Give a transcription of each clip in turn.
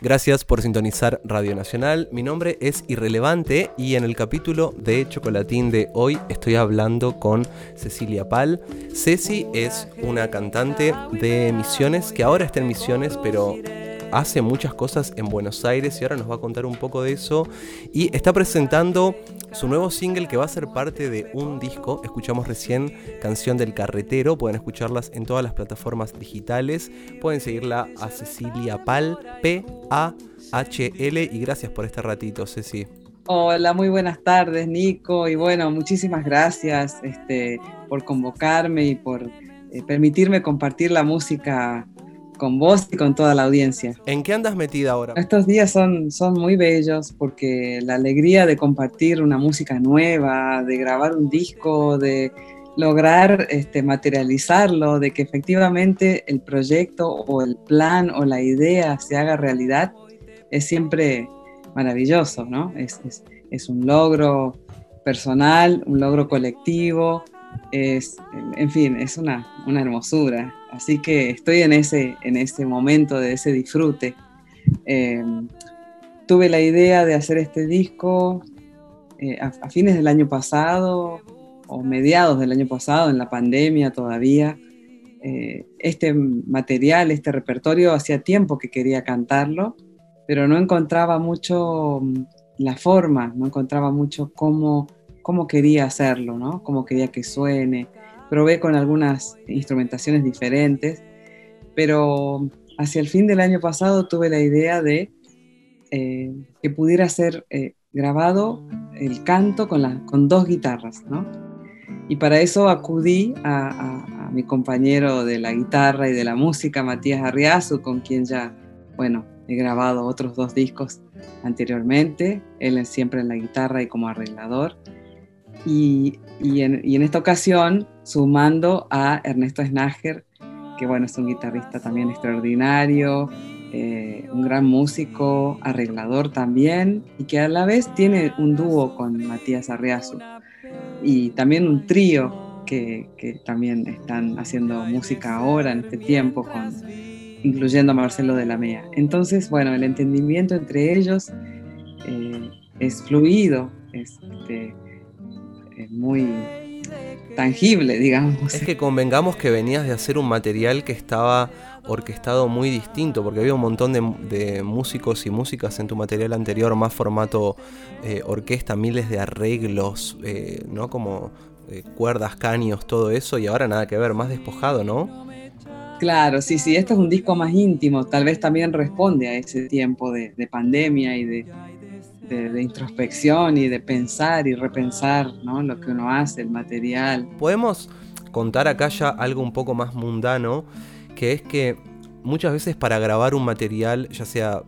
Gracias por sintonizar Radio Nacional. Mi nombre es Irrelevante y en el capítulo de Chocolatín de hoy estoy hablando con Cecilia Pal. Ceci es una cantante de Misiones que ahora está en Misiones, pero hace muchas cosas en Buenos Aires y ahora nos va a contar un poco de eso. Y está presentando su nuevo single que va a ser parte de un disco. Escuchamos recién Canción del Carretero. Pueden escucharlas en todas las plataformas digitales. Pueden seguirla a Cecilia Pal, P-A-H-L. Y gracias por este ratito, Ceci. Hola, muy buenas tardes, Nico. Y bueno, muchísimas gracias este, por convocarme y por eh, permitirme compartir la música con vos y con toda la audiencia. ¿En qué andas metida ahora? Estos días son, son muy bellos porque la alegría de compartir una música nueva, de grabar un disco, de lograr este, materializarlo, de que efectivamente el proyecto o el plan o la idea se haga realidad, es siempre maravilloso, ¿no? Es, es, es un logro personal, un logro colectivo, es, en fin, es una, una hermosura. Así que estoy en ese, en ese momento de ese disfrute. Em, tuve la idea de hacer este disco eh, a, fines del año pasado o mediados del año pasado, en la pandemia todavía. Eh, este material, este repertorio, hacía tiempo que quería cantarlo, pero no encontraba mucho mm, la forma, no encontraba mucho cómo, cómo quería hacerlo, ¿no? cómo quería que suene probé con algunas instrumentaciones diferentes, pero hacia el fin del año pasado tuve la idea de eh, que pudiera ser eh, grabado el canto con, con dos guitarras, ¿no? Y para eso acudí a, mi compañero de la guitarra y de la música, Matías Arriazu, con quien ya, bueno, he grabado otros dos discos anteriormente, él siempre en la guitarra y como arreglador. Y, en, esta ocasión, sumando a Ernesto Snager, que bueno, es un guitarrista también extraordinario, eh, un gran músico, arreglador también, y que a la vez tiene un dúo con Matías Arriazu, y también un trío que, también están haciendo música ahora, en este tiempo, incluyendo a Marcelo de la Mea. Entonces, bueno, el entendimiento entre ellos eh, es fluido, este, es muy tangible, digamos. Es que convengamos que venías de hacer un material que estaba orquestado muy distinto, porque había un montón de, músicos y músicas en tu material anterior, más formato eh, orquesta, miles de arreglos, eh, ¿no? Como eh, cuerdas, caños, todo eso, y ahora nada que ver, más despojado, ¿no? Claro, sí, sí, este es un disco más íntimo, tal vez también responde a ese tiempo de pandemia y de, de, introspección y de pensar y repensar ¿no? lo que uno hace, el material. Podemos contar acá ya algo un poco más mundano, que es que muchas veces para grabar un material, ya sea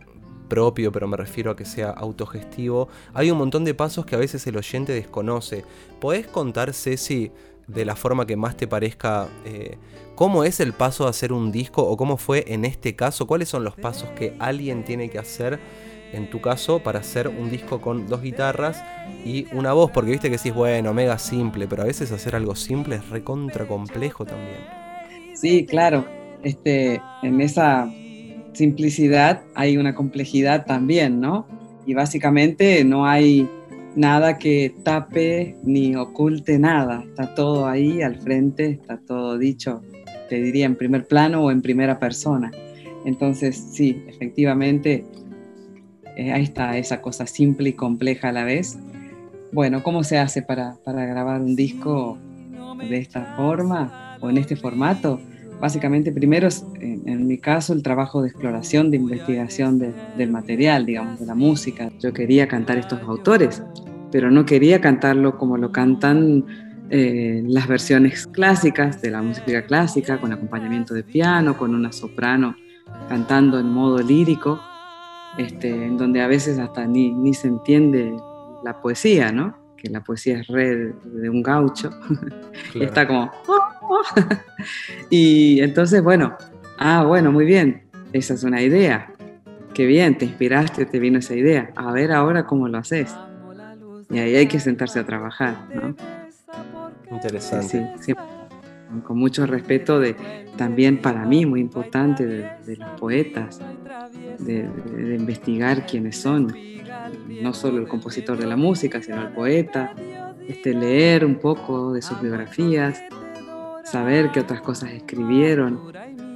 propio, pero me refiero a que sea autogestivo, hay un montón de pasos que a veces el oyente desconoce. ¿Podés contar, Ceci, de la forma que más te parezca, eh, cómo es el paso de hacer un disco o cómo fue en este caso? ¿Cuáles son los pasos que alguien tiene que hacer en tu caso, para hacer un disco con dos guitarras y una voz, porque viste que sí es bueno, mega simple, pero a veces hacer algo simple es recontra complejo también. Sí, claro. Este, en esa simplicidad hay una complejidad también, ¿no? Y básicamente no hay nada que tape ni oculte nada, está todo ahí al frente, está todo dicho, te diría en primer plano o en primera persona. Entonces, sí, efectivamente, eh, ahí está esa cosa simple y compleja a la vez. Bueno, ¿cómo se hace para, para grabar un disco de esta forma o en este formato? Básicamente, primero, en, en mi caso, el trabajo de exploración, de investigación del material, digamos, de la música. Yo quería cantar estos autores, pero no quería cantarlo como lo cantan eh, las versiones clásicas de la música clásica, con acompañamiento de piano, con una soprano cantando en modo lírico, este, en donde a veces hasta ni, ni se entiende la poesía, ¿no? Que la poesía es red de un gaucho. Está como... Oh, oh". y entonces, bueno, ah, bueno, muy bien, esa es una idea. Qué bien, te inspiraste, te vino esa idea. A ver ahora cómo lo haces. Y ahí hay que sentarse a trabajar, ¿no? Interesante. Sí, con mucho respeto de también para mí muy importante de, los poetas, de, investigar quiénes son, no solo el compositor de la música, sino el poeta, este, leer un poco de sus biografías, saber qué otras cosas escribieron,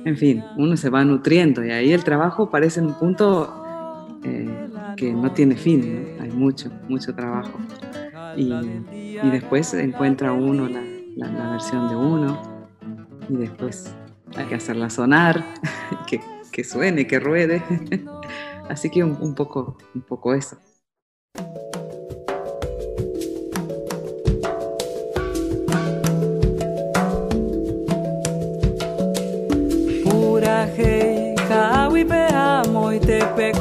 en fin, uno se va nutriendo y ahí el trabajo parece un punto eh, que no tiene fin, hay mucho, mucho trabajo. Y, después encuentra uno la, la, versión de uno y después hay que hacerla sonar, que, que suene, que ruede. Así que un, poco, un poco eso. Pura hei, kawi pe amo y te pe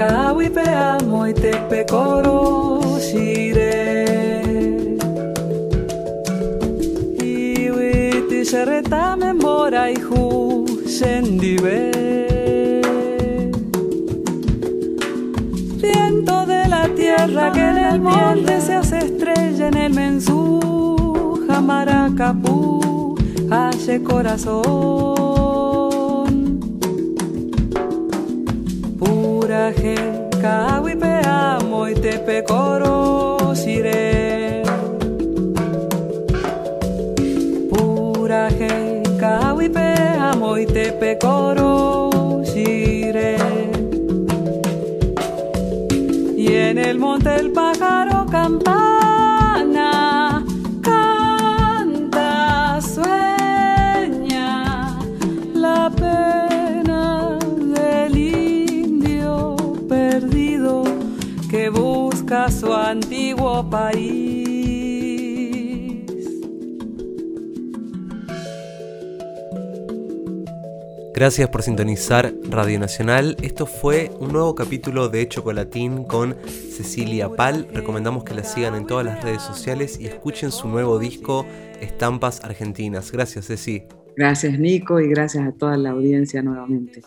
kawipe amo y te pecoro shire Iwiti sereta memora y hu sendive Viento de la tierra que en el monte se hace estrella en el mensú Jamaracapú hace corazón coraje, cahuipe amo y te pecoro sire. Puraje, cahuipe amo y te pecoro sire. Y en el monte el pájaro campana su antiguo país. Gracias por sintonizar Radio Nacional. Esto fue un nuevo capítulo de Chocolatín con Cecilia Pal. Recomendamos que la sigan en todas las redes sociales y escuchen su nuevo disco Estampas Argentinas. Gracias, Ceci. Gracias, Nico, y gracias a toda la audiencia nuevamente.